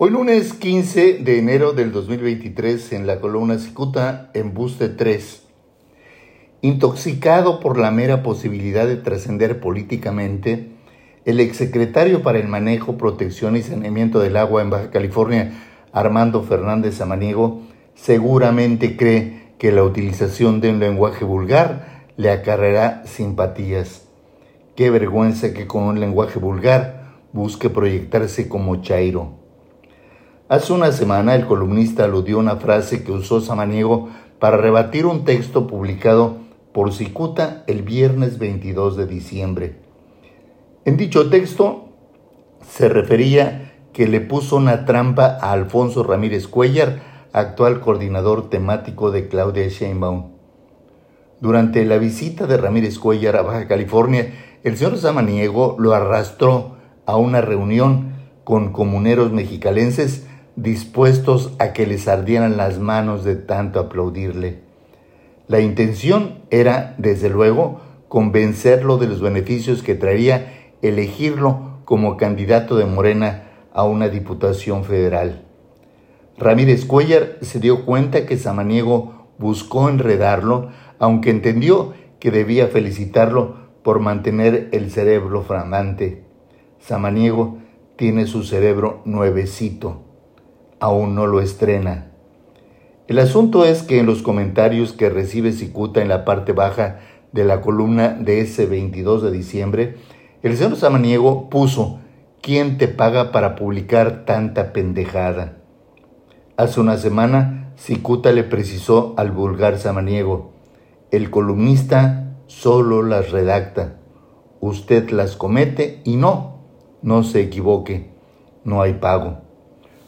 Hoy lunes 15 de enero del 2023 en la columna Cicuta, Embuste 3. Intoxicado por la mera posibilidad de trascender políticamente, el exsecretario para el Manejo, Protección y Saneamiento del Agua en Baja California, Armando Fernández Amaniego, seguramente cree que la utilización de un lenguaje vulgar le acarreará simpatías. Qué vergüenza que con un lenguaje vulgar busque proyectarse como Chairo. Hace una semana el columnista aludió una frase que usó Samaniego para rebatir un texto publicado por Cicuta el viernes 22 de diciembre. En dicho texto se refería que le puso una trampa a Alfonso Ramírez Cuellar, actual coordinador temático de Claudia Sheinbaum. Durante la visita de Ramírez Cuellar a Baja California, el señor Samaniego lo arrastró a una reunión con comuneros mexicalenses dispuestos a que les ardieran las manos de tanto aplaudirle. La intención era, desde luego, convencerlo de los beneficios que traería elegirlo como candidato de Morena a una diputación federal. Ramírez Cuellar se dio cuenta que Samaniego buscó enredarlo, aunque entendió que debía felicitarlo por mantener el cerebro flamante. Samaniego tiene su cerebro nuevecito aún no lo estrena. El asunto es que en los comentarios que recibe Cicuta en la parte baja de la columna de ese 22 de diciembre, el señor Samaniego puso, ¿quién te paga para publicar tanta pendejada? Hace una semana, Cicuta le precisó al vulgar Samaniego, el columnista solo las redacta, usted las comete y no, no se equivoque, no hay pago.